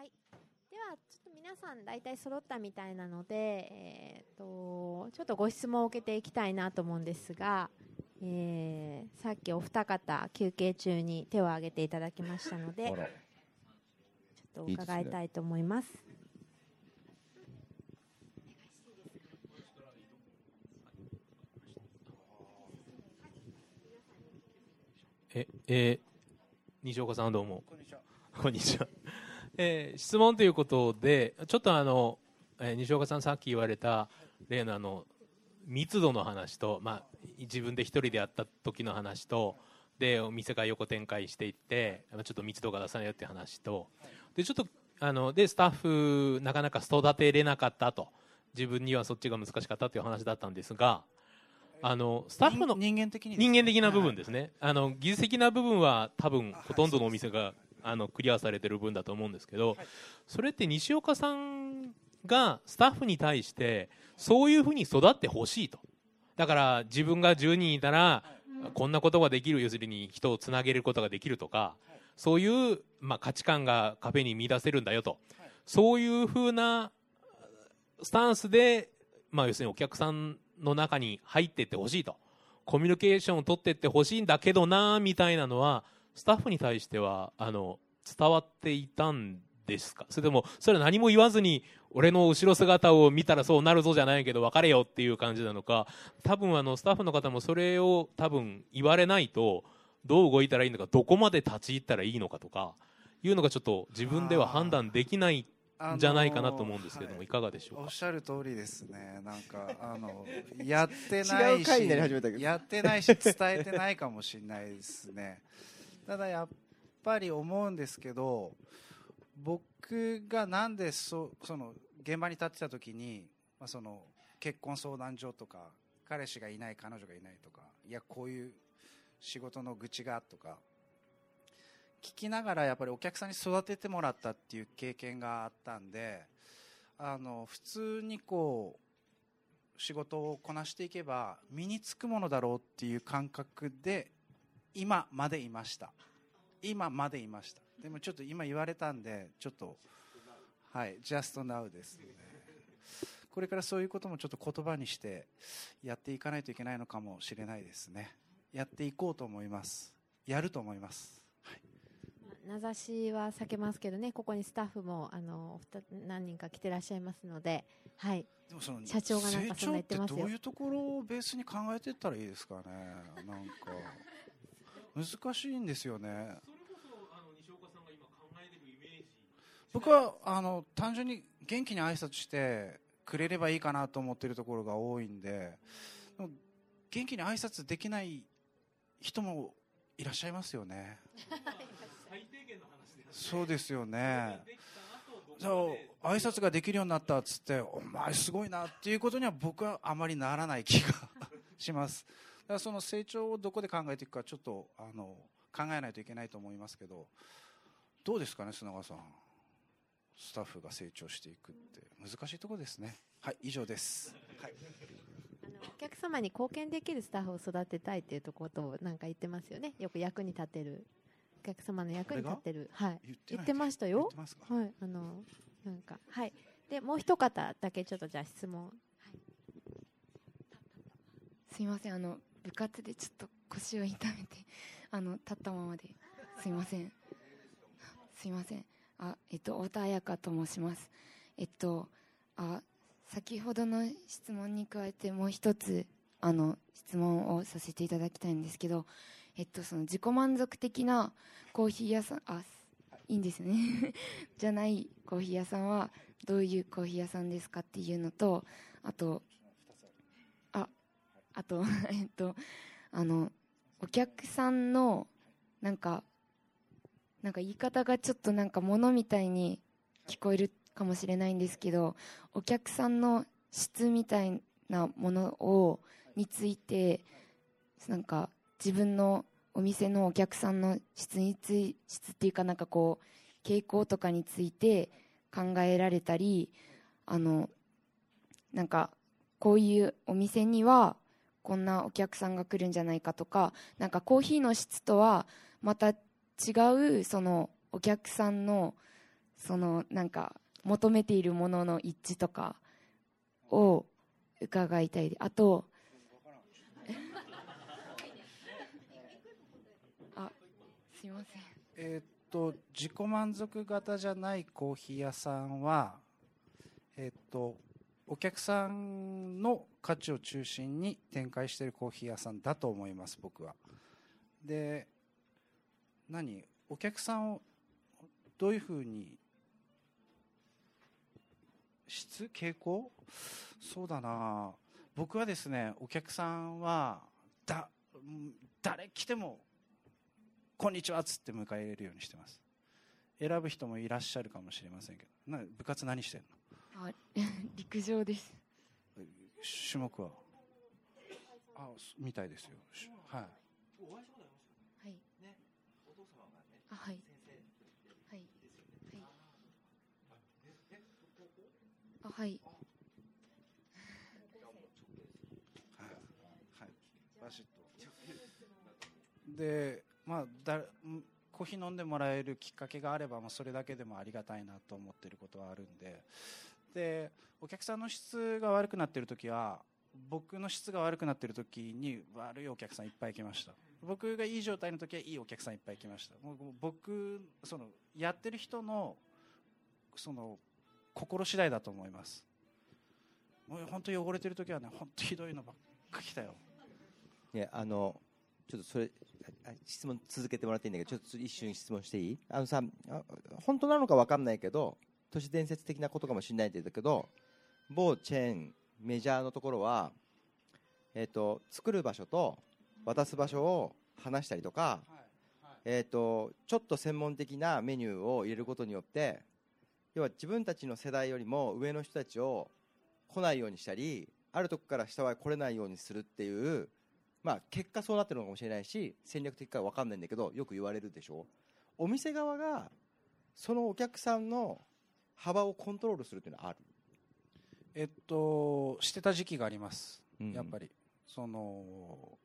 はい。では、ちょっと皆さん大体揃ったみたいなので、えー、と、ちょっとご質問を受けていきたいなと思うんですが、えー、さっきお二方休憩中に手を挙げていただきましたので、ちょっと伺いたいと思います。え、えー、西岡さんどうも。こんにちは。こんにちは。えー、質問ということで、ちょっとあの、えー、西岡さんさっき言われた例のあの、密度の話と、まあ、自分で一人でやった時の話と、で、お店が横展開していって、ちょっと密度が出さないよっていう話と、で、ちょっと、あの、で、スタッフ、なかなか育てれなかったと。自分にはそっちが難しかったという話だったんですが、あのスタッフの人間的に、ね、人間的な部分ですね、あの技術的な部分は多分ほとんどのお店があのクリアされてる分だと思うんですけど、それって西岡さんがスタッフに対してそういうふうに育ってほしいと。だから自分が10人いたらこんなことができる要するに人をつなげることができるとかそういう、まあ、価値観がカフェに見出せるんだよと。そういうふうなスタンスで、まあ、要するにお客さんの中に入っていってほしいと。コミュニケーションを取っていってほしいんだけどな、みたいなのは、スタッフに対しては、あの、伝わっていたんですか？それでも、それは何も言わずに、俺の後ろ姿を見たらそうなるぞじゃないけど、別れよっていう感じなのか、多分あの、スタッフの方もそれを多分言われないと、どう動いたらいいのか、どこまで立ち入ったらいいのかとか、いうのがちょっと自分では判断できないじゃないかなと思うんですけども、はい、いかがでしょうおっしゃる通りですね。なんか、あの、やってないし、やってないし、伝えてないかもしれないですね。ただやっぱり思うんですけど、僕がなんでそその現場に立ってた時に、まあ、その結婚相談所とか彼氏がいない彼女がいないとかいやこういう仕事の愚痴がとか聞きながらやっぱりお客さんに育ててもらったっていう経験があったんであの普通にこう仕事をこなしていけば身につくものだろうっていう感覚で今までいました。今までいました。でもちょっと今言われたんでちょっとはい just now ですね。これからそういうこともちょっと言葉にしてやっていかないといけないのかもしれないですね。やっていこうと思います。やると思います。名指しは避けますけどね、ここにスタッフもあの何人か来てらっしゃいますので、はい。でもその社長がなんかそんな言ってますどういうところをベースに考えていったらいいですかね。なんか難しいんですよね。僕はあの単純に元気に挨拶してくれればいいかなと思っているところが多いんで、元気に挨拶できない人もいらっしゃいますよね。そうですよね。そう挨拶ができるようになったっつってお前すごいなっていうことには僕はあまりならない気がしますらその成長をどこで考えていくかちょっとあの考えないといけないと思いますけどどうですかね砂川さんスタッフが成長していくって難しいところですねはい以上です、はい、あのお客様に貢献できるスタッフを育てたいっていうところとなんか言ってますよねよく役に立てるお客様の役に立ってる。はい。言ってましたよ。はい。あの、なんか、はい。で、もう一方だけちょっとじゃあ質問。はい、すみません。あの、部活でちょっと腰を痛めて、あの、立ったままで。すみません。すみません。あ、えっと、太田彩香と申します。えっと、あ、先ほどの質問に加えてもう一つ、あの、質問をさせていただきたいんですけど、えっと、その自己満足的なコーヒー屋さん、あ、いいんですね。じゃないコーヒー屋さんはどういうコーヒー屋さんですかっていうのと、あと、あと、えっと、あの、お客さんの、なんか、なんか言い方がちょっとなんか物みたいに聞こえるかもしれないんですけど、お客さんの質みたいなものを、について、なんか自分のお店のお客さんの質につい質っていうかなんかこう傾向とかについて考えられたりあのなんかこういうお店にはこんなお客さんが来るんじゃないかとかなんかコーヒーの質とはまた違うそのお客さんのそのなんか求めているものの一致とかを伺いたい。あと あすいません。えー、っと自己満足型じゃないコーヒー屋さんはえー、っとお客さんの価値を中心に展開しているコーヒー屋さんだと思います僕は。で何？お客さんをどういうふうに質傾向？そうだな。僕はですねお客さんはだ誰来ても「こんにちは」っつって迎え入れるようにしてます。選ぶ人もいらっしゃるかもしれませんけど。な部活何してんの？あ 陸上です。種目は？あみたいですよ。はい。はい。ねお父様がねあはい。はい。はい。あはい。バシッと。でまあだコーヒー飲んでもらえるきっかけがあれば、まあ、それだけでもありがたいなと思ってることはあるんででお客さんの質が悪くなっている時は僕の質が悪くなっている時に悪いお客さんいっぱい来ました。僕がいい状態の時はいいお客さんいっぱい来ました。僕そのやってる人のその心次第だと思います。もう本当汚れてる時はね本当ひどいのばっか来たよ。ねあのちょっとそれ質問続けてもらっていいんだけどちょっと一瞬質問していい？あのさ本当なのか分かんないけど都市伝説的なことかもしれないんだけど某チェーンメジャーのところは、えーと、作る場所と渡す場所を話したりとか、えーと、ちょっと専門的なメニューを入れることによって要は自分たちの世代よりも上の人たちを来ないようにしたりあるとこから下は来れないようにするっていう、まあ、結果そうなってるのかもしれないし戦略的か分かんないんだけどよく言われるでしょ。お店側がそのお客さんの幅をコントロールするっていうのはある？えっとしてた時期があります、うん、やっぱり。その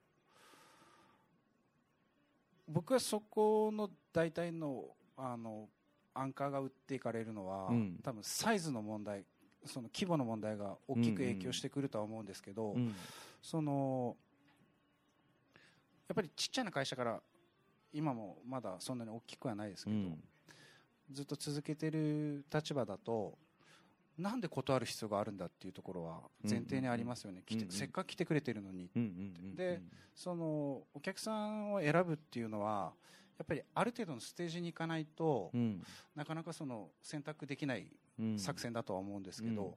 僕はそこの大体のあのアンカーが売っていかれるのは、うん、多分サイズの問題その規模の問題が大きく影響してくるとは思うんですけど、うんうん、そのやっぱりちっちゃな会社から今もまだそんなに大きくはないですけど、うん、ずっと続けてる立場だとなんで断る必要があるんだっていうところは前提にありますよね、うんうん、せっかく来てくれてるのに、うんうん、でそのお客さんを選ぶっていうのはやっぱりある程度のステージに行かないと、うん、なかなかその選択できない作戦だとは思うんですけど、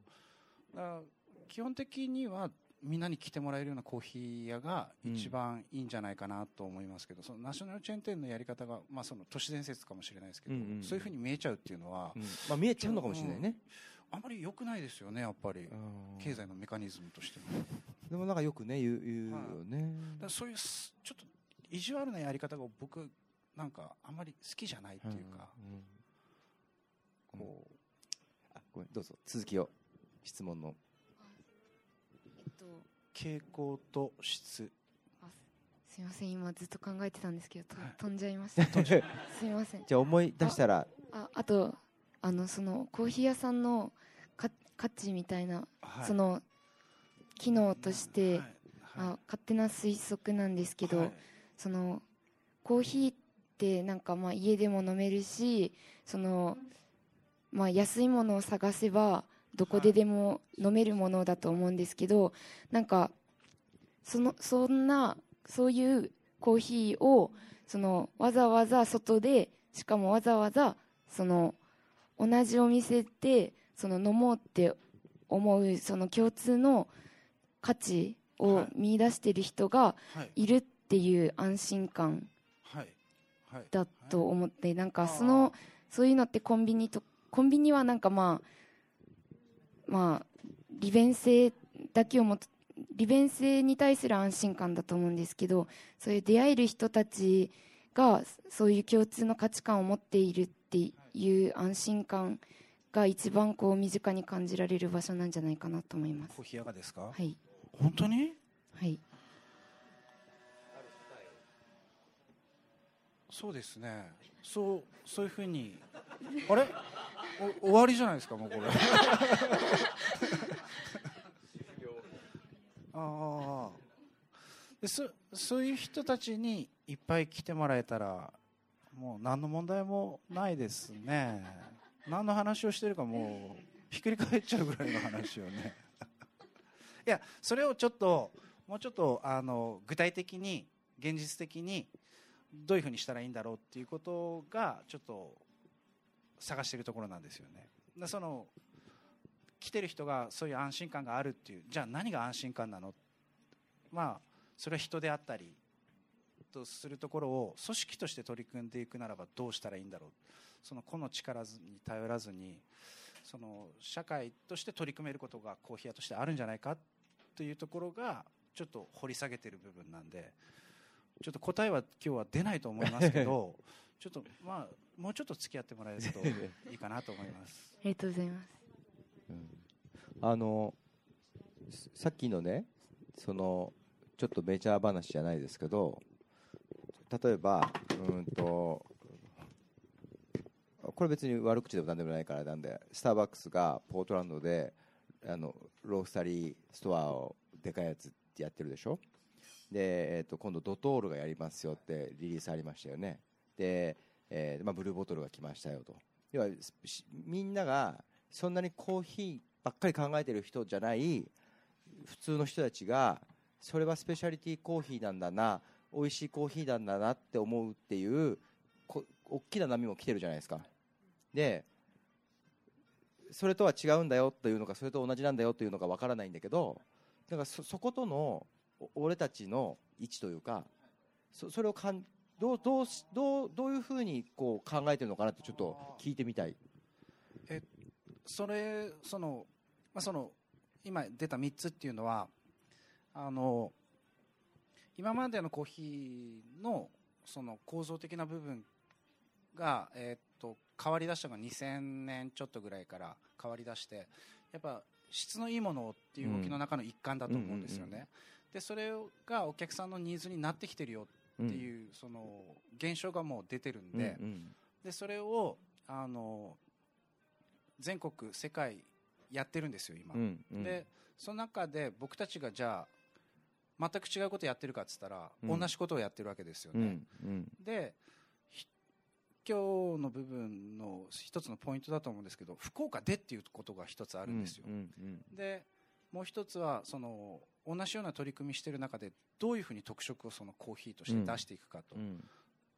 基本的にはみんなに来てもらえるようなコーヒー屋が一番いいんじゃないかなと思いますけど、そのナショナルチェーン店のやり方が、まあ、その都市伝説かもしれないですけど、うんうん、そういうふうに見えちゃうっていうのは、うん、まあ、見えちゃうのかもしれないね。あまり良くないですよね、やっぱり、経済のメカニズムとしても。でもなんかよくね、言う言うよね。だそういうちょっと意地悪なやり方が僕、なんかあんまり好きじゃないっていうか、うんうん、こう、あごめん、どうぞ、続きを、質問の。えっと、傾向と質。すみません、今ずっと考えてたんですけど、はい、飛んじゃいました。すみません。じゃあ思い出したら。あ、あと、あのそのコーヒー屋さんの価値みたいな、はい、その機能として、はいはい、あ勝手な推測なんですけど、そのコーヒーってなんかまあ家でも飲めるしその、まあ、安いものを探せばどこででも飲めるものだと思うんですけどなんかそのそんなそういうコーヒーをそのわざわざ外でしかもわざわざその同じお店でその飲もうって思うその共通の価値を見出している人がい。るっていう安心感だと思ってなんかそのそういうのってコンビニとコンビニはなんかまあまあ利便性だけをも利便性に対する安心感だと思うんですけどそういう出会える人たちがそういう共通の価値観を持っているっていう安心感が一番こう身近に感じられる場所なんじゃないかなと思います。コーヒー屋がですか？はい。本当に？はい。そうですね。そう、そういうふうに。あれ？終わりじゃないですかもうこれ。ああでそそういう人たちにいっぱい来てもらえたらもう何の問題もないですね。何の話をしてるかもうひっくり返っちゃうぐらいの話をね。いやそれをちょっともうちょっとあの具体的に現実的にどういうふうにしたらいいんだろうっていうことがちょっと探しているところなんですよね。でその来てる人がそういう安心感があるっていうじゃあ何が安心感なの？まあそれは人であったりとするところを組織として取り組んでいくならばどうしたらいいんだろう？その個の力に頼らずにその社会として取り組めることがコーヒー屋としてあるんじゃないか？というところがちょっと掘り下げてる部分なんでちょっと答えは今日は出ないと思いますけど ちょっとまあもうちょっと付き合ってもらえるといいかなと思います。ありがとうございます、うん、あのさっきのねそのちょっとメジャー話じゃないですけど例えばうんとこれ別に悪口でも何でもないからなんでスターバックスがポートランドであのロースタリーストアをでかいやつってやってるでしょ？で、えー、と今度ドトールがやりますよってリリースありましたよね。で、えーまあ、ブルーボトルが来ましたよと。要はみんながそんなにコーヒーばっかり考えてる人じゃない普通の人たちがそれはスペシャリティコーヒーなんだな美味しいコーヒーなんだなって思うっていうこ大きな波も来てるじゃないですか。でそれとは違うんだよというのかそれと同じなんだよというのかわからないんだけどだからそことの俺たちの位置というかそそれをかんどうどうどうどういうふうにこう考えてるのかなってちょっと聞いてみたいえそれその,、まあ、その今出た3つっていうのはあの今までのコーヒーのその構造的な部分が、えー、っと変わりだしたのが2000年ちょっとぐらいから変わりだしてやっぱ質のいいものっていう動きの中の一環だと思うんですよね。でそれがお客さんのニーズになってきてるよっていう、その現象がもう出てるんで,、でそれをあの全国世界やってるんですよ今、でその中で僕たちがじゃあ全く違うことやってるかっつったら、同じことをやってるわけですよね、で今日の部分の一つのポイントだと思うんですけど福岡でっていうことが一つあるんですよ、でもう一つはその同じような取り組みしている中でどういうふうに特色をそのコーヒーとして出していくかと、うん、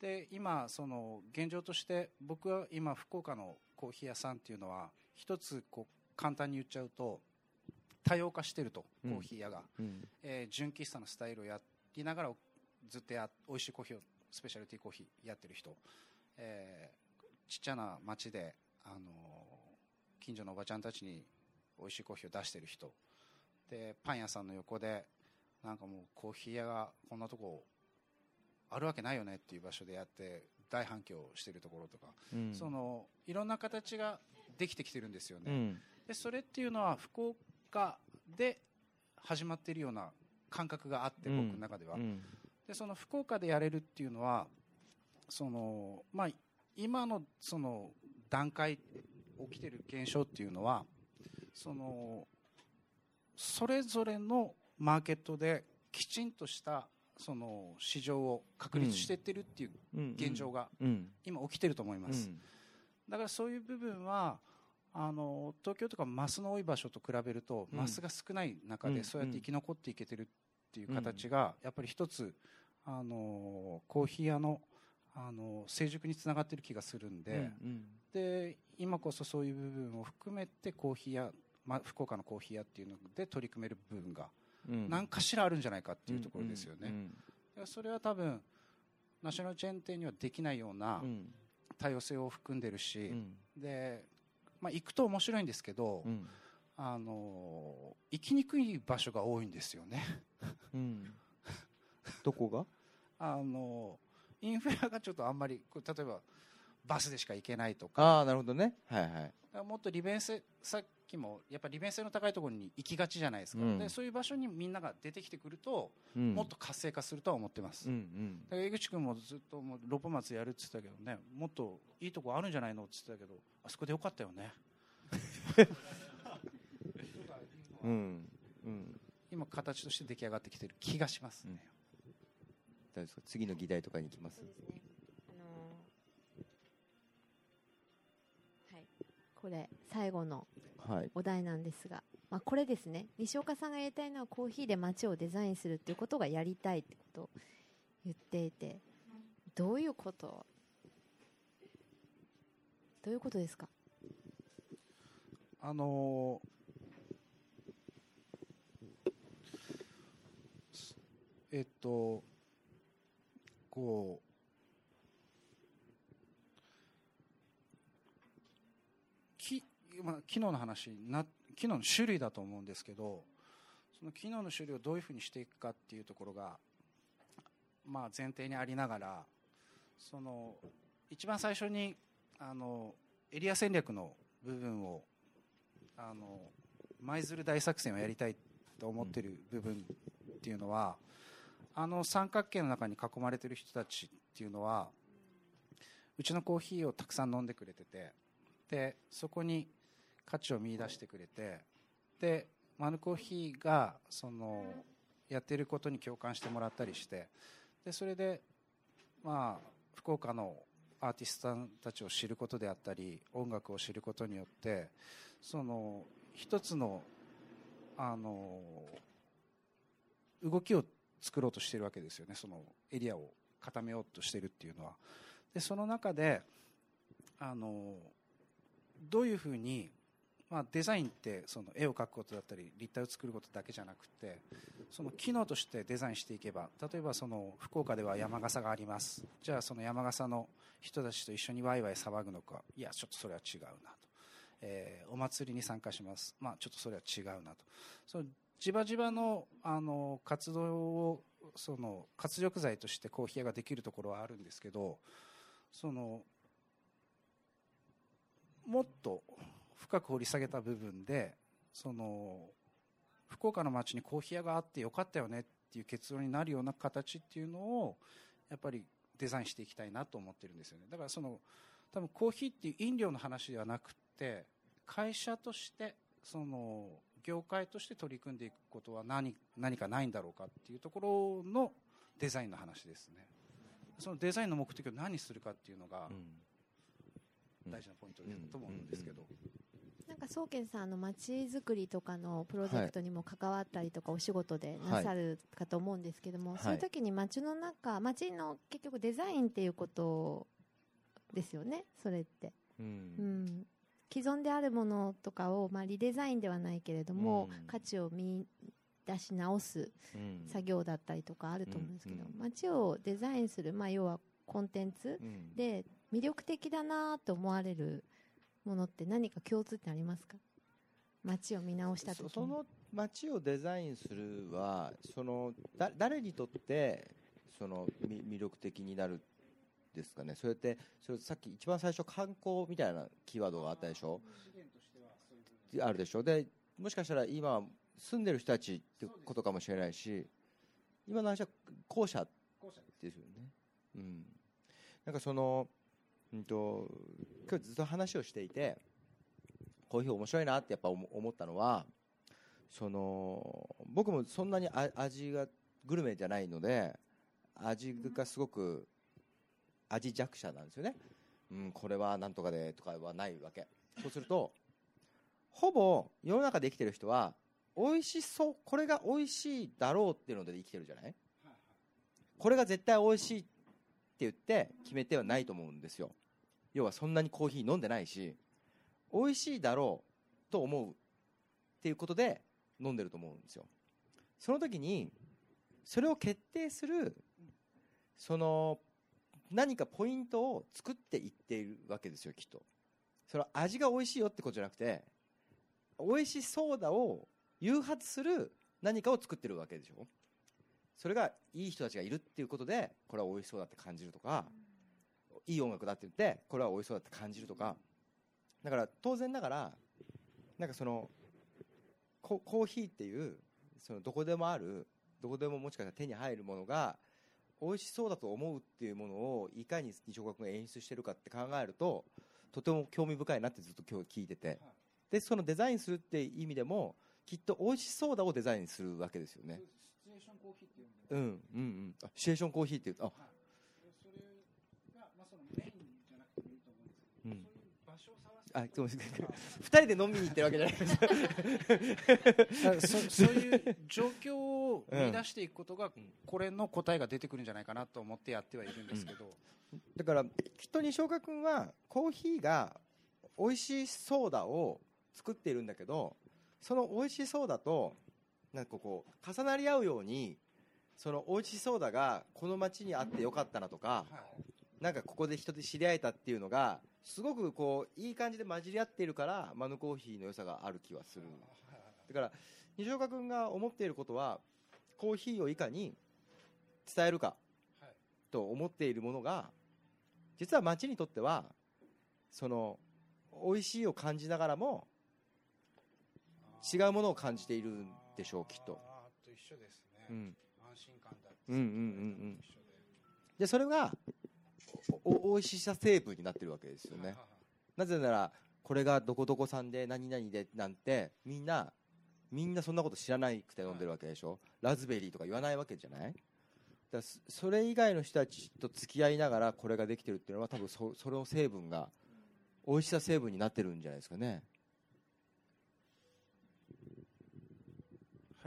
で今その現状として僕は今福岡のコーヒー屋さんっていうのは一つこう簡単に言っちゃうと多様化してると、コーヒー屋が、うん、えー、純喫茶のスタイルをやりながらずっとや美味しいコーヒーをスペシャルティーコーヒーやってる人、えー、ちっちゃな町で、あのー、近所のおばちゃんたちに美味しいコーヒーを出してる人でパン屋さんの横でなんかもうコーヒー屋がこんなとこあるわけないよねっていう場所でやって大反響してるところとか、うん、そのいろんな形ができてきてるんですよね、うん、でそれっていうのは福岡で始まっているような感覚があって、僕の中では、でその福岡でやれるっていうのはその、まあ、今のその段階起きてる現象っていうのはそのそれぞれのマーケットできちんとしたその市場を確立していってるっていう現状が今起きてると思います、だからそういう部分はあの東京とかマスの多い場所と比べると、マスが少ない中でそうやって生き残っていけてるっていう形がやっぱり一つあのコーヒー屋のあの成熟につながっている気がするんで,、で今こそそういう部分を含めてコーヒー屋まあ、福岡のコーヒー屋っていうので取り組める部分が何かしらあるんじゃないかっていうところですよね。それは多分ナショナルチェーン店にはできないような多様性を含んでるし、でまあ、行くと面白いんですけど、あの行きにくい場所が多いんですよね。どこが？あのインフラがちょっとあんまり例えばバスでしか行けないとか。あなるほどね、はいはい、もっと利便性さっきもやっぱり利便性の高いところに行きがちじゃないですか、うん、でそういう場所にみんなが出てきてくると、うん、もっと活性化するとは思ってます、うんうん、江口君もずっともうロポ松やるって言ってたけどねもっといいとこあるんじゃないのって言ってたけどあそこでよかったよね。うん。うん、今形として出来上がってきてる気がしますね、うん、次の議題とかに行きます、これ最後のお題なんですが、はい、まあ、これですね。西岡さんがやりたいのはコーヒーで街をデザインするっていうことがやりたいってことを言っていてどういうこと？どういうことですか？あのえっとこうき、まあ、機能の話な機能の種類だと思うんですけどその機能の種類をどういうふうにしていくかっていうところが、まあ、前提にありながらその一番最初にあのエリア戦略の部分をあの舞鶴大作戦をやりたいと思ってる部分っていうのは、あの三角形の中に囲まれてる人たちっていうのはうちのコーヒーをたくさん飲んでくれててでそこに価値を見出してくれてでマヌコーヒーがそのやってることに共感してもらったりしてでそれでまあ福岡のアーティストさんたちを知ることであったり音楽を知ることによってその一つのあの動きを作ろうとしてるわけですよね。そのエリアを固めようとしてるっていうのは。でその中であのどういうふうに、まあ、デザインってその絵を描くことだったり立体を作ることだけじゃなくてその機能としてデザインしていけば例えばその福岡では山笠があります。じゃあその山笠の人たちと一緒にワイワイ騒ぐのか。いやちょっとそれは違うなと、えー、お祭りに参加します。まあちょっとそれは違うなと。そのじわじわのあの活動をその活力剤としてコーヒー屋ができるところはあるんですけどそのもっと深く掘り下げた部分でその福岡の街にコーヒー屋があってよかったよねっていう結論になるような形っていうのをやっぱりデザインしていきたいなと思ってるんですよね。だからその多分コーヒーっていう飲料の話ではなくて会社としてその業界として取り組んでいくことは何何かないんだろうかっていうところのデザインの話ですね。そのデザインの目的を何するかっていうのが大事なポイントだと思うんですけど、なんか宗健さんの街づくりとかのプロジェクトにも関わったりとかお仕事でなさるかと思うんですけども、はい、そういう時に街の中街の結局デザインっていうことですよねそれって、うん、うん、既存であるものとかを、まあ、リデザインではないけれども、うん、価値を見出し直す作業だったりとかあると思うんですけど、うん、街をデザインする、まあ、要はコンテンツで魅力的だなと思われるものって何か共通ってありますか？街を見直した時その街をデザインするはそのだ誰にとってその魅力的になるですかね？それってそれさっき一番最初観光みたいなキーワードがあったでしょ？あるでしょ？でもしかしたら今住んでる人たちってことかもしれないし今の話は校舎ですよね。うん。なんかそのうんと今日ずっと話をしていてコーヒー面白いなってやっぱ思ったのはその僕もそんなに味がグルメじゃないので味がすごく味弱者なんですよね、うん、これはなんとかでとかはないわけ。そうするとほぼ世の中で生きてる人は美味しそうこれが美味しいだろうっていうので生きてるじゃない？これが絶対美味しいって言って決めてはないと思うんですよ。要はそんなにコーヒー飲んでないし美味しいだろうと思うっていうことで飲んでると思うんですよ。その時にそれを決定するその何かポイントを作っていっているわけですよきっと。それは味が美味しいよってことじゃなくて美味しそうだを誘発する何かを作ってるわけでしょ。それがいい人たちがいるっていうことでこれは美味しそうだって感じるとかいい音楽だって言ってこれは美味しそうだって感じるとか。だから当然ながらなんかそのコーヒーっていうそのどこでもあるどこでももしかしたら手に入るものが美味しそうだと思うっていうものをいかに西岡君が演出してるかって考えるととても興味深いなってずっと今日聞いてて。でそのデザインするっていう意味でもきっと美味しそうだをデザインするわけですよね。シチュエーションコーヒーっていううんうんうん。あシチュエーションコーヒーっていうあ、はい、それがまあそのメインじゃなくてもいいと思うんですけど、うん、そういう場所を探すあそうです 二人で飲みに行ってるわけじゃないです。そそういう状況を見出していくことが、これの答えが出てくるんじゃないかなと思ってやってはいるんですけど、うん、だからきっと西岡君はコーヒーが美味しいソーダを作っているんだけどその美味しいソーダとなんかこう重なり合うようにその美味しそうだがこの街にあってよかったなとか、なんかここで人で知り合えたっていうのがすごくこういい感じで混じり合っているからマヌコーヒーの良さがある気はするだから西岡君が思っていることはコーヒーをいかに伝えるかと思っているものが実は街にとってはその美味しいを感じながらも違うものを感じているんでしょうきっと。と一緒ですね、うん、安心感だうんうんうんうん。でそれがおおいしさ成分になってるわけですよね、なぜならこれがどこどこさんで何々でなんてみんなみんなそんなこと知らないくて飲んでるわけでしょ、ラズベリーとか言わないわけじゃない？だそれ以外の人たちと付き合いながらこれができてるっていうのは多分そその成分が美味しさ成分になってるんじゃないですかね。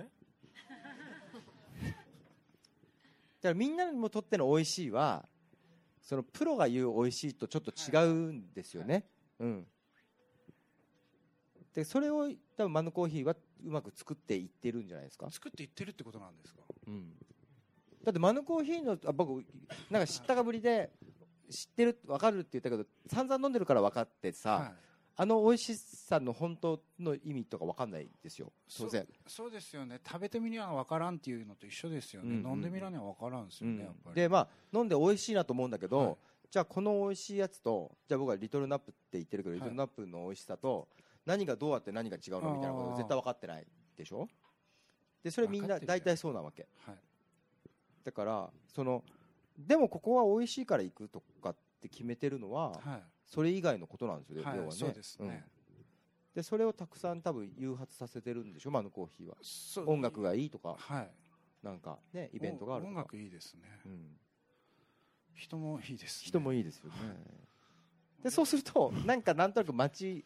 だからみんなにもとっての美味しいはそのプロが言う美味しいとちょっと違うんですよね、うん、でそれを多分マヌコーヒーはうまく作っていってるんじゃないですか？作っていってるってことなんですか、うん、だってマヌコーヒーのあ僕なんか知ったかぶりで知ってる分かるって言ったけど散々飲んでるから分かってさ、はいあの美味しさの本当の意味とか分かんないですよ。当然。そうですよね。食べてみには分からんっていうのと一緒ですよね、うんうん、飲んでみらには分からんですよね、うん、やっぱり。でまあ飲んで美味しいなと思うんだけど、はい、じゃあこの美味しいやつとじゃあ僕はリトルナップって言ってるけど、はい、リトルナップの美味しさと何がどうやって何が違うのみたいなこと絶対分かってないでしょ？でそれみんな大体そうなわけ、はい、だからそのでもここは美味しいから行くとかって決めてるのは、はいそれ以外のことなんですよね、はい、要はね。そうですね、うん、でそれをたくさん多分誘発させてるんでしょ、マヌコーヒーは。音楽がいいとか、はい、なんかね、イベントがある音楽いいですね、うん、人もいいです、ね、人もいいですよね。でそうすると、なんかなんとなく街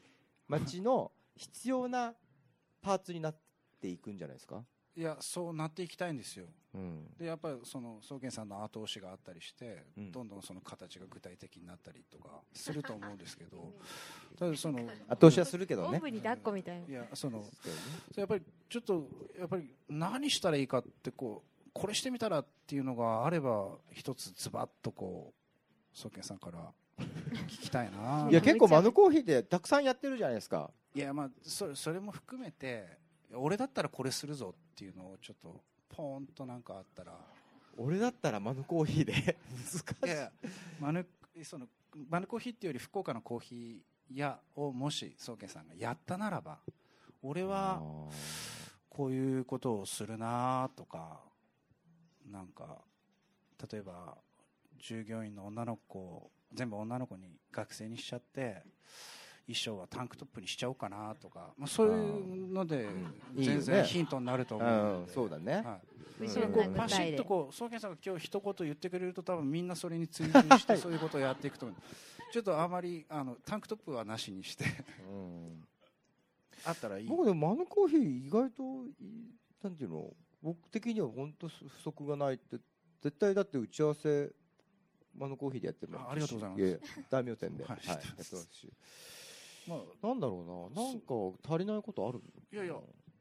街の必要なパーツになっていくんじゃないですか？いやそうなっていきたいんですよ、うん、でやっぱりその宗健さんの後押しがあったりして、うん、どんどんその形が具体的になったりとかすると思うんですけど ただその後押しはするけどね。に抱っこみたいな。いやそのやっぱりちょっとやっぱり何したらいいかってこうこれしてみたらっていうのがあれば一つズバッとこう宗健さんから 聞きたいな。いや結構マヌコーヒーってたくさんやってるじゃないですか。いやまあそれそれも含めて俺だったらこれするぞっていうのをちょっとポーンとなんかあったら。俺だったらマヌコーヒーで。難しいいやマヌそのマヌコーヒーっていうより福岡のコーヒー屋をもし宗家さんがやったならば俺はこういうことをするなとかなんか例えば従業員の女の子全部女の子に学生にしちゃって衣装はタンクトップにしちゃおうかなとか、まあ、そういうので全然ヒントになると思うので、そうだね、はい。こうパシッとこう宗健さんが今日一言言ってくれると多分みんなそれに追随してそういうことをやっていくと思う。ちょっとあまりあのタンクトップはなしにして。あったらいい。僕でもマヌコーヒー意外となんていうの僕的には本当不足がないって絶対だって打ち合わせマヌコーヒーでやってるありがとうございます大名店で、はい、はい、やってますしまあ、なんだろうな、なんか足りないことあるいやいや、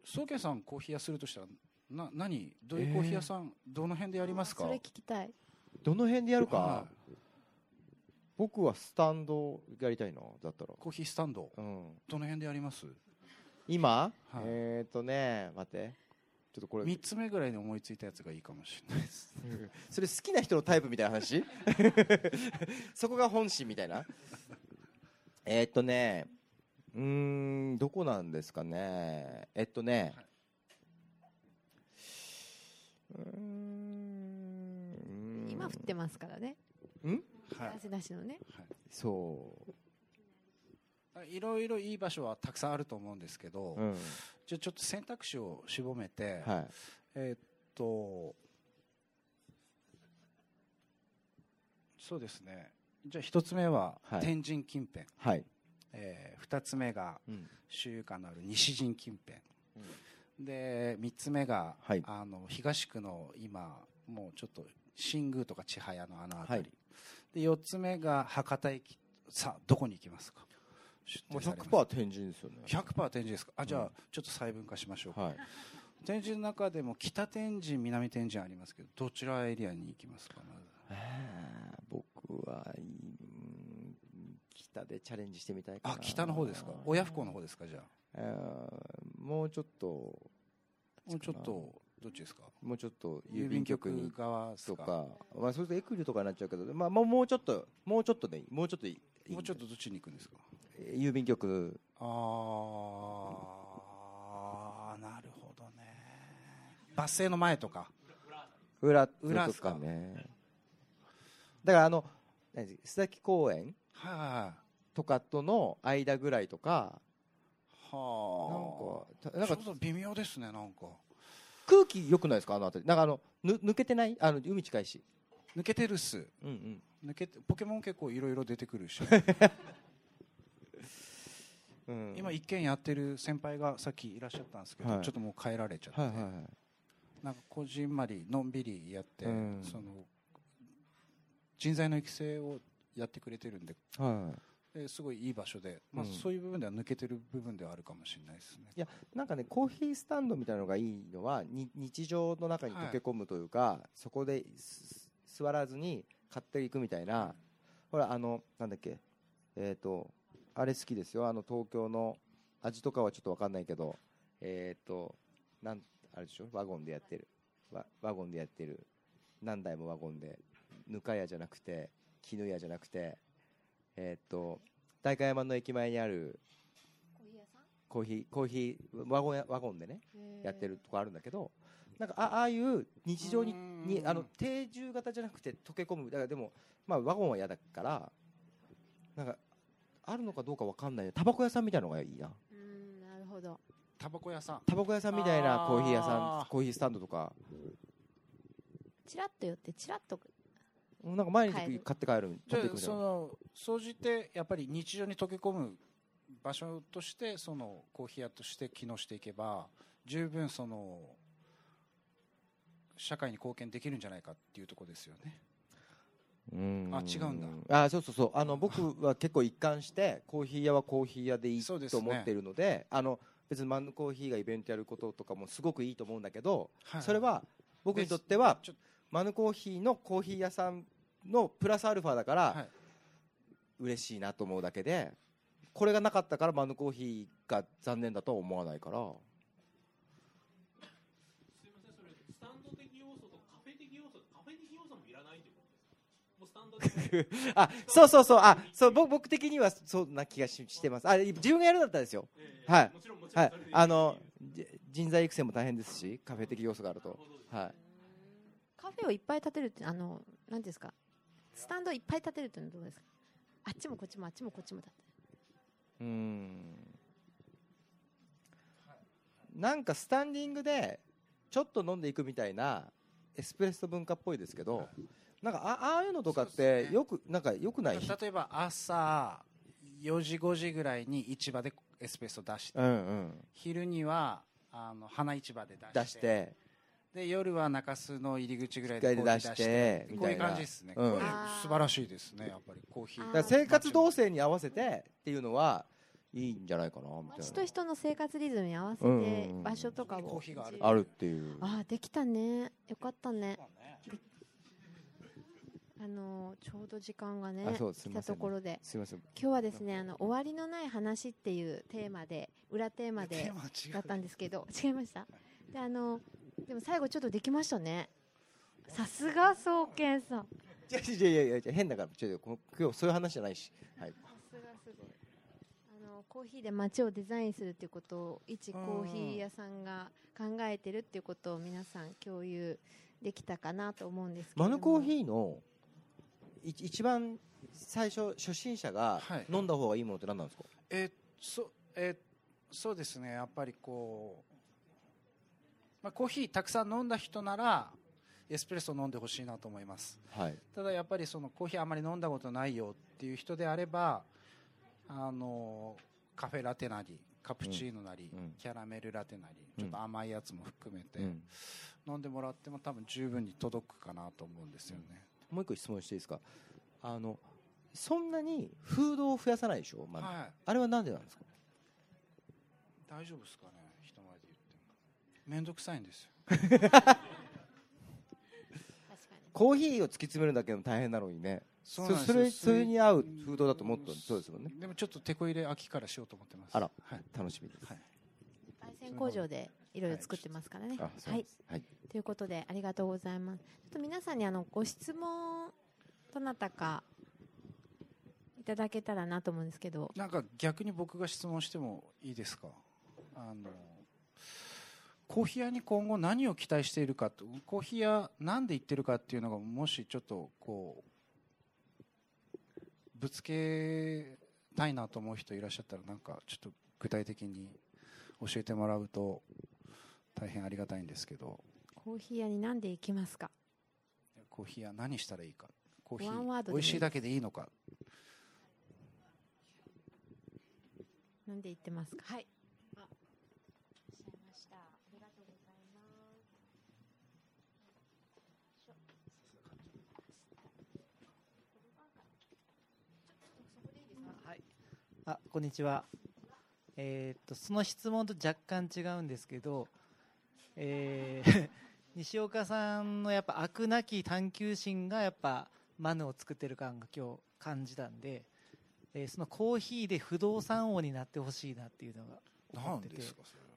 宗家さん、コーヒー屋するとしたら、な何、どういうコーヒー屋さん、えー、どの辺でやりますか？それ聞きたい。どの辺でやるか、はい、僕はスタンドやりたいな、だったら。コーヒースタンド、うん、どの辺でやります？今、はい、えっ、ー、とね、待って、ちょっとこれ。3つ目ぐらいに思いついたやつがいいかもしれないです。それ好きな人のタイプみたいな話？そこが本心みたいな？えっとねうんどこなんですかね。えっとね、はいうん。今降ってますからね。うん？汗出しのね、はい、そう。いろいろいい場所はたくさんあると思うんですけど、うん、じゃあちょっと選択肢を絞めて、はい、えー、っとそうですね。じゃあ一つ目は天神近辺、はいえー、二つ目が周遊館のある西陣近辺、うん、で三つ目が、はい、あの東区の今もうちょっと新宮とか千早のあの辺り、で四つ目が博多駅。さあどこに行きますか？もう100%天神ですよね。100%天神ですか？あじゃあ、ちょっと細分化しましょうか、はい、天神の中でも北天神南天神ありますけどどちらエリアに行きますか？まず。僕は北でチャレンジしてみたいかな。あ北の方ですか？親不孝の方ですか？じゃあ。もうちょっともうちょっとどっちですか？もうちょっと郵便局に側とかまあそれとエクリとかになっちゃうけどまあもうちょっともうちょっとねもうちょっともうちょっとどっちに行くんですか？郵便局。ああなるほどね。バス停の前とか。裏裏とかね。だからあの須崎公園？とかとの間ぐらいとか。はあ。なんかなんか微妙ですねなんか。空気良くないですか？あの辺り。なんかあのぬ抜けてない？あの海近いし。抜けてるっす、うんうん、抜けてポケモン結構いろいろ出てくるし うん、今一軒やってる先輩がさっきいらっしゃったんですけど、はい、ちょっともう帰られちゃって、はいはいはい、なんかこじんまりのんびりやって、うん、その人材の育成をやってくれてるんで、はい、ですごいいい場所で、まあ、そういう部分では抜けてる部分ではあるかもしれないですね、いやなんかねコーヒースタンドみたいなのがいいのは日常の中に溶け込むというか、はい、そこで座らずに買っていくみたいな、ほらあのなんだっけえっ、ー、とあれ好きですよ。あの東京の味とかはちょっと分かんないけどえっ、ー、となんあれでしょ？ワゴンでやってる。ワワゴンでやってる。何台もワゴンでぬか屋じゃなくて絹屋じゃなくてえっ、ー、と代官山の駅前にあるコーヒーコーヒーワゴンワゴンでねやってるとこあるんだけどなんかあああいう日常ににあの定住型じゃなくて溶け込む。だからでも、まあ、ワゴンは嫌だからなんかあるのかどうかわかんないタバコ屋さんみたいなのがいいな。うんなるほど。タバコ屋さん。タバコ屋さんみたいなコーヒー屋さんコーヒースタンドとか。チラッと寄ってチラッとなんか毎日買って帰るじゃその総じてやっぱり日常に溶け込む場所としてそのコーヒー屋として機能していけば十分その社会に貢献できるんじゃないかっていうところですよね。あ違うんだ。あそうそうそう。あの僕は結構一貫してコーヒー屋はコーヒー屋でいいと思っているので、ね、あの別にマンコーヒーがイベントやることとかもすごくいいと思うんだけど、はいはい、それは僕にとってはマヌコーヒーのコーヒー屋さんのプラスアルファだから、はい、嬉しいなと思うだけでこれがなかったからマヌコーヒーが残念だとは思わないから。あそうそうそう。あそう僕僕的にはそんな気がししてます。あ自分がやるんだったらですよ、えー、はい。はい。あの人材育成も大変ですしカフェ的要素があると。はいカフェをいっぱい建てるってあの何ですか？スタンドいっぱい建てるってのはどうですか？あっちもこっちもあっちもこっちも建てる。うん。なんかスタンディングでちょっと飲んでいくみたいなエスプレッソ文化っぽいですけど、なんかあああいうのとかってよく、なんかよくない？例えば朝4時5時ぐらいに市場でエスプレッソ出して、うんうん、昼にはあの花市場で出してで夜は中洲の入り口ぐらいで出してこういう感じですね、うん、素晴らしいですねやっぱり。コーヒー。生活動線に合わせてっていうのはいいんじゃないかなみたいな。人と人の生活リズムに合わせて場所とかをあるっていう。ああできたね。よかったね。あのちょうど時間がね来たところで。すみません。今日はですねあの終わりのない話っていうテーマで裏テーマでだったんですけど違いました？であのでも最後ちょっとできましたね。さすが総研さん。いやいやいやいや変だからちょっと今日そういう話じゃないし、はい、さすがすごいあのコーヒーで街をデザインするっていうことを一コーヒー屋さんが考えてるっていうことを皆さん共有できたかなと思うんですけどマヌコーヒーの一番最初初心者が飲んだ方がいいものって何なんですか、はい、えー、そえー、そうですね。やっぱりこう、まあ、コーヒーたくさん飲んだ人ならエスプレッソ飲んでほしいなと思います、はい、ただやっぱりそのコーヒーあまり飲んだことないよっていう人であればあのカフェラテなりカプチーノなり、うん、キャラメルラテなり、ちょっと甘いやつも含めて、うん、飲んでもらっても多分十分に届くかなと思うんですよね、もう一個質問していいですか？あのそんなにフードを増やさないでしょ、まあ、はい、あれはなんでなんですか？大丈夫ですかね面倒くさいんですよ。コーヒーを突き詰めるだけでも大変なのにね。そそれそれに合うフードだと思ったそうですもんね。でもちょっと手こ入れ秋からしようと思ってます。あら、はい、楽しみです、はい、焙煎工場でいろいろ作ってますからね、はい、はい、ということでありがとうございます。ちょっと皆さんにあのご質問どなたかいただけたらなと思うんですけど。なんか逆に僕が質問してもいいですか？あのコーヒー屋に今後何を期待しているかとコーヒー屋なんで行ってるかっていうのがもしちょっとこうぶつけたいなと思う人いらっしゃったらなんかちょっと具体的に教えてもらうと大変ありがたいんですけど。コーヒー屋に何で行きますか？コーヒー屋何したらいいか？コーヒー美味しいだけでいいのか？なんで言ってますか？はいあこんにちは、えー、っとその質問と若干違うんですけど、えー、西岡さんのやっぱ飽くなき探求心がやっぱマヌを作ってる感が今日感じたんで、えー、そのコーヒーで不動産王になってほしいなっていうのが思ってて。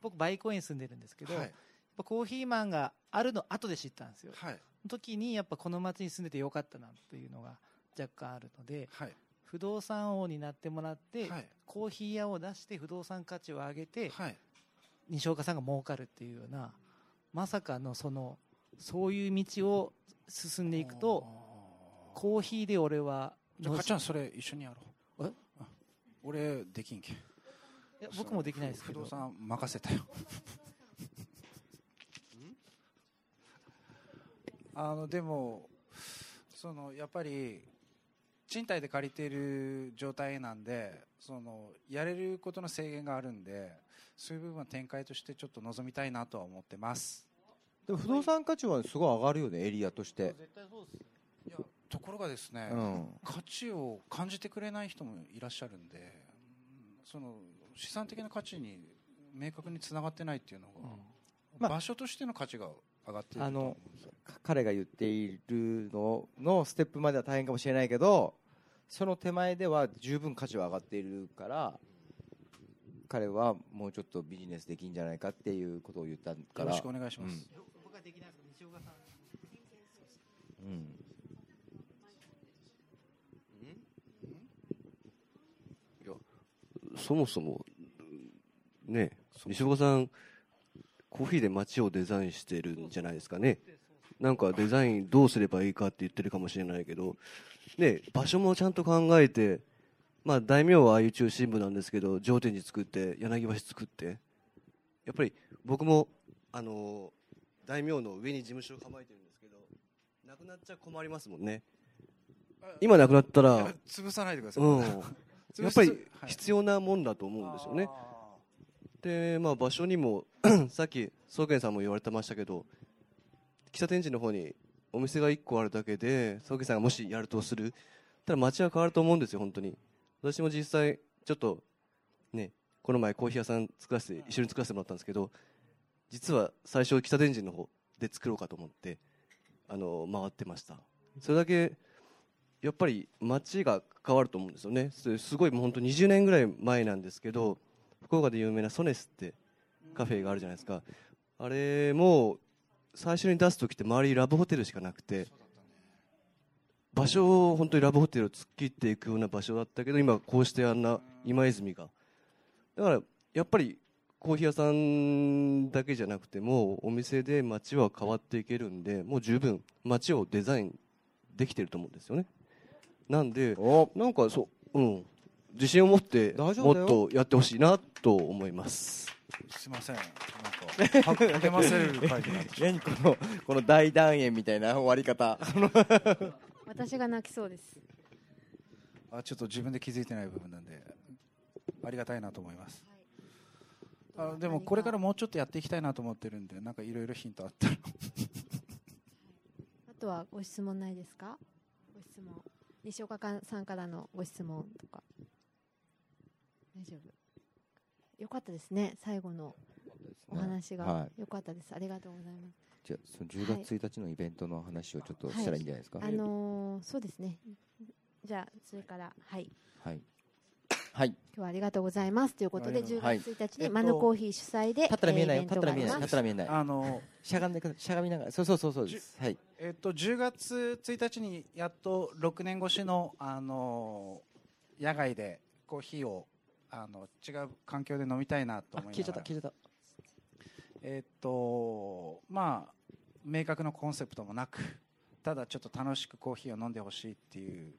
僕バイコイン住んでるんですけど、はい、コーヒーマンがあるの後で知ったんですよ、はい、の時にやっぱこの街に住んでてよかったなっていうのが若干あるので、はい、不動産王になってもらって、はい、コーヒー屋を出して不動産価値を上げて、はい、西岡さんが儲かるっていうようなまさかのそのそういう道を進んでいくとコーヒーで俺はじゃあかちゃんそれ一緒にやろう。え？俺できんけいや僕もできないですけど。不動産任せたよ。あのでもそのやっぱり賃貸で借りている状態なんでそのやれることの制限があるんでそういう部分は展開としてちょっと望みたいなとは思ってます。でも不動産価値はすごい上がるよねエリアとして。絶対そうですいやところがですね、うん、価値を感じてくれない人もいらっしゃるんでその資産的な価値に明確につながってないっていうのが、うん。まあ、場所としての価値が上がっていると思うんですよ。彼が言っているののステップまでは大変かもしれないけどその手前では十分価値は上がっているから彼はもうちょっとビジネスできるんじゃないかっていうことを言ったから。よろしくお願いします、うん、僕はできないです西岡さんうんそもそもね西岡さんコーヒーで街をデザインしてるんじゃないですかねなんかデザインどうすればいいかって言ってるかもしれないけどね、場所もちゃんと考えて、まあ、大名はああいう中心部なんですけど上天寺作って柳橋作ってやっぱり僕もあの大名の上に事務所を構えてるんですけどなくなっちゃ困りますもんね。今なくなったら潰さないでください、うん、やっぱり必要なもんだと思うんですよね、で、まあ、場所にも さっき宗玄さんも言われてましたけど北天神の方にお店が1個あるだけで宗家さんがもしやるとする。ただ街は変わると思うんですよ本当に。私も実際ちょっとねこの前コーヒー屋さん作らせて一緒に作らせてもらったんですけど実は最初北天神の方で作ろうかと思ってあの回ってました。それだけやっぱり街が変わると思うんですよね。すごいもう本当20年ぐらい前なんですけど福岡で有名なソネスってカフェがあるじゃないですか。あれも最初に出す時って周りラブホテルしかなくて場所を本当にラブホテルを突っ切っていくような場所だったけど今こうしてあんな今泉が。だからやっぱりコーヒー屋さんだけじゃなくてもお店で街は変わっていけるんでもう十分街をデザインできてると思うんですよね。なんでなんかそううん自信を持ってもっとやってほしいなと思います。すいません。なんか励ませる会になって何このこの大団円みたいな終わり方。私が泣きそうです。あちょっと自分で気づいてない部分なんでありがたいなと思います、あでもこれからもうちょっとやっていきたいなと思ってるんでなんかいろいろヒントあったら。あとはご質問ないですか？ご質問。西岡さんからのご質問とか大丈夫。よかったですね。最後のお話が。良かったです、ありがとうございます。じゃあその10月1日のイベントの話をちょっとしたらいいんじゃないですか、はい、あのー、そうですね。じゃあそれからはい。はい。はい、今日はありがとうございます。ということで、10月1日にマヌコーヒー主催で、立ったら見えないよ、立ったら見えない、立ったら見えない、あのしゃがんでしゃがみながら、そうそうそうそうです、はい。えっと10月1日にやっと6年越しのあの野外でコーヒーをあの違う環境で飲みたいなと思いながら、消えちゃった消えちゃった。えっとまあ明確なコンセプトもなく、ただちょっと楽しくコーヒーを飲んでほしいっていう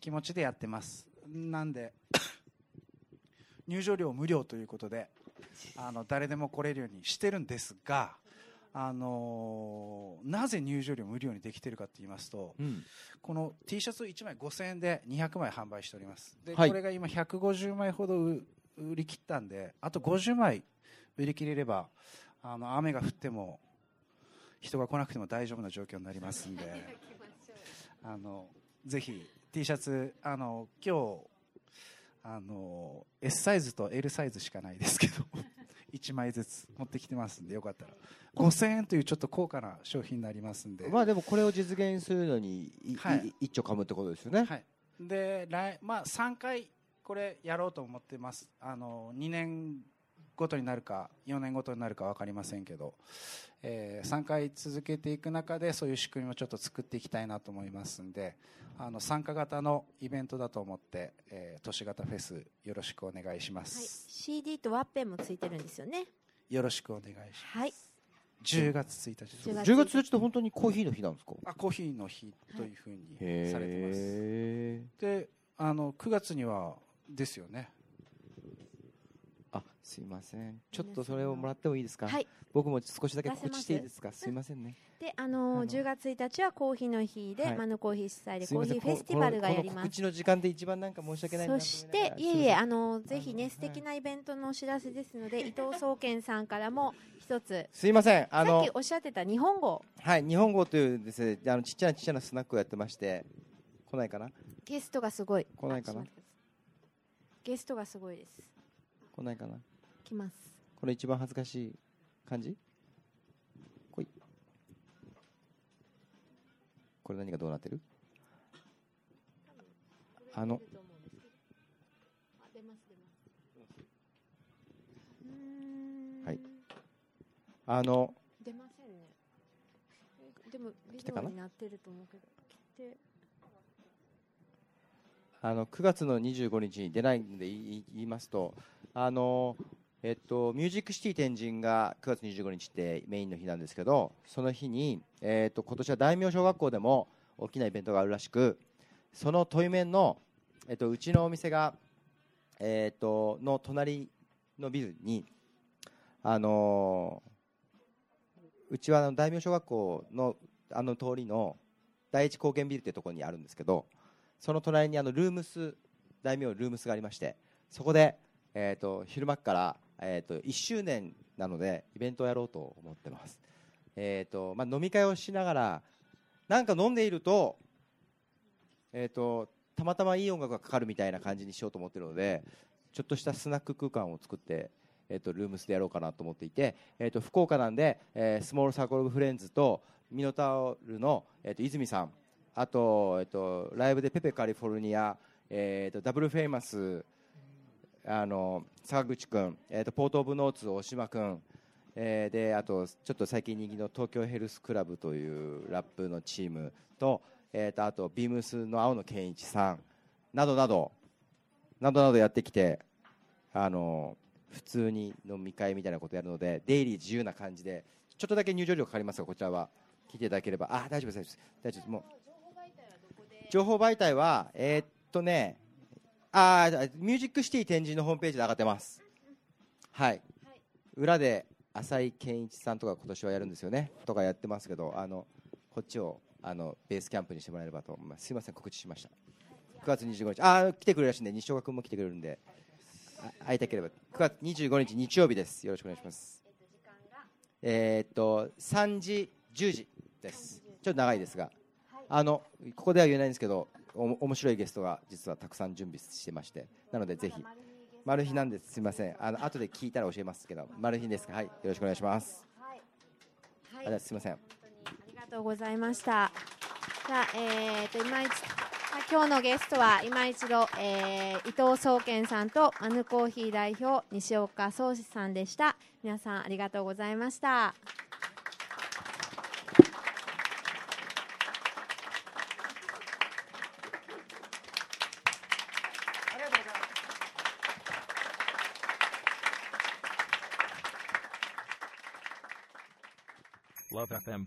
気持ちでやってます。なんで 入場料無料ということであの誰でも来れるようにしてるんですが、あのーなぜ入場料無料にできているかと言いますと、うん、この T シャツ1枚5000円で200枚販売しております。で、はい。これが今150枚ほど売売り切ったんであと50枚売り切れればあの雨が降っても人が来なくても大丈夫な状況になりますんで あのぜひ T シャツあの今日あの S サイズと L サイズしかないですけど1枚ずつ持ってきてますんでよかったら。5000円というちょっと高価な商品になりますんで。まあでもこれを実現するのに、いはい。い一丁噛むってことですよね。はい、で来、まあ、3回これやろうと思ってます。あの2年ごとになるか4年ごとになるか分かりませんけど、えー3回続けていく中でそういう仕組みをちょっと作っていきたいなと思いますんであの参加型のイベントだと思って、えー都市型フェスよろしくお願いしまはい、す、CD とワッペンもついてるんですよね。よろしくお願いします。はい。10月1日です。10 10月1日って本当にコーヒーの日なんですか？あコーヒーの日というふうにへされてます、え。であの9月にはですよね。あ、すいません。ちょっとそれをもらってもいいですか？はい。僕も少しだけ告知していいですか？すいませんね。であのーあの10月1日はコーヒーの日で、はい。マヌコーヒー主催ですコーヒーフェスティバルがやります。知の時間で一番なんか申し訳ないなそしていえいえあすのぜひね素敵なイベントのお知らせですので伊藤総研さんからも一つすいません。あのさっきおっしゃってた日本語。はい日本語というですねあのちっちゃなちっちゃなスナックをやってまして来ないかな？ゲストがすごい。来ないかな？ゲストがすごいです。来ないかな？来ます。これ一番恥ずかしい感じ？来い。これ何がどうなってる？あの。はい。あの。出ませんね。えでもビデオになってると思うけど。来てあの9月の25日に出ないんで言いますとあの、えっと、ミュージックシティ天神が9月25日ってメインの日なんですけどその日に、えっと、今年は大名小学校でも大きなイベントがあるらしくその対面の、えっと、うちのお店が、えっと、の隣のビルにあのうちはあの大名小学校のあの通りの第一高原ビルっていうところにあるんですけどその隣にあのルームス大名ルームスがありましてそこで、えー、と昼間から、えー、と1周年なのでイベントをやろうと思ってます、えーとまあ、飲み会をしながらなんか飲んでいると,、えー、とたまたまいい音楽がかかるみたいな感じにしようと思ってるのでちょっとしたスナック空間を作ってえー、と rooms でやろうかなと思っていて、えー、と福岡なんで、えー Small Circle of Friends とミノトールの、えー、と泉さんあと,、えー、とライブで Pepe California、えー、と Double Famous あの坂口君、えー、と Port of Notes 大島君、えー、であとちょっと最近人気の東京ヘルスクラブというラップのチームと,、えー、とあと BEAMS の青野賢一さんなどなどなどなどやってきてあの普通に飲み会みたいなことやるので出入り自由な感じでちょっとだけ入場料かかりますがこちらは。聞いていただければ。あ大丈夫です大丈夫です。もう情報媒体はえー、っとねあミュージックシティ展示のホームページで上がってます。はい。裏で浅井健一さんとか今年はやるんですよね。とかやってますけどあのこっちをあのベースキャンプにしてもらえればと思います。すいません告知しました。9月25日。あ来てくれるらしいんで西岡君も来てくれるんで。会いたければ。9月25日日曜日です。よろしくお願いします。えー、っと3時10時です。ちょっと長いですが。あのここでは言えないんですけどお面白いゲストが実はたくさん準備してまして。なのでぜひ。マル秘なんです。すみません。あの後で聞いたら教えますけどマル秘ですか？はい。よろしくお願いします。はい、はい、すみません。ありがとうございました。じゃあえー、と今一今日のゲストは今一度、えー、伊藤総研さんとマヌコーヒー代表西岡壮志さんでした。皆さんありがとうございました LoveFM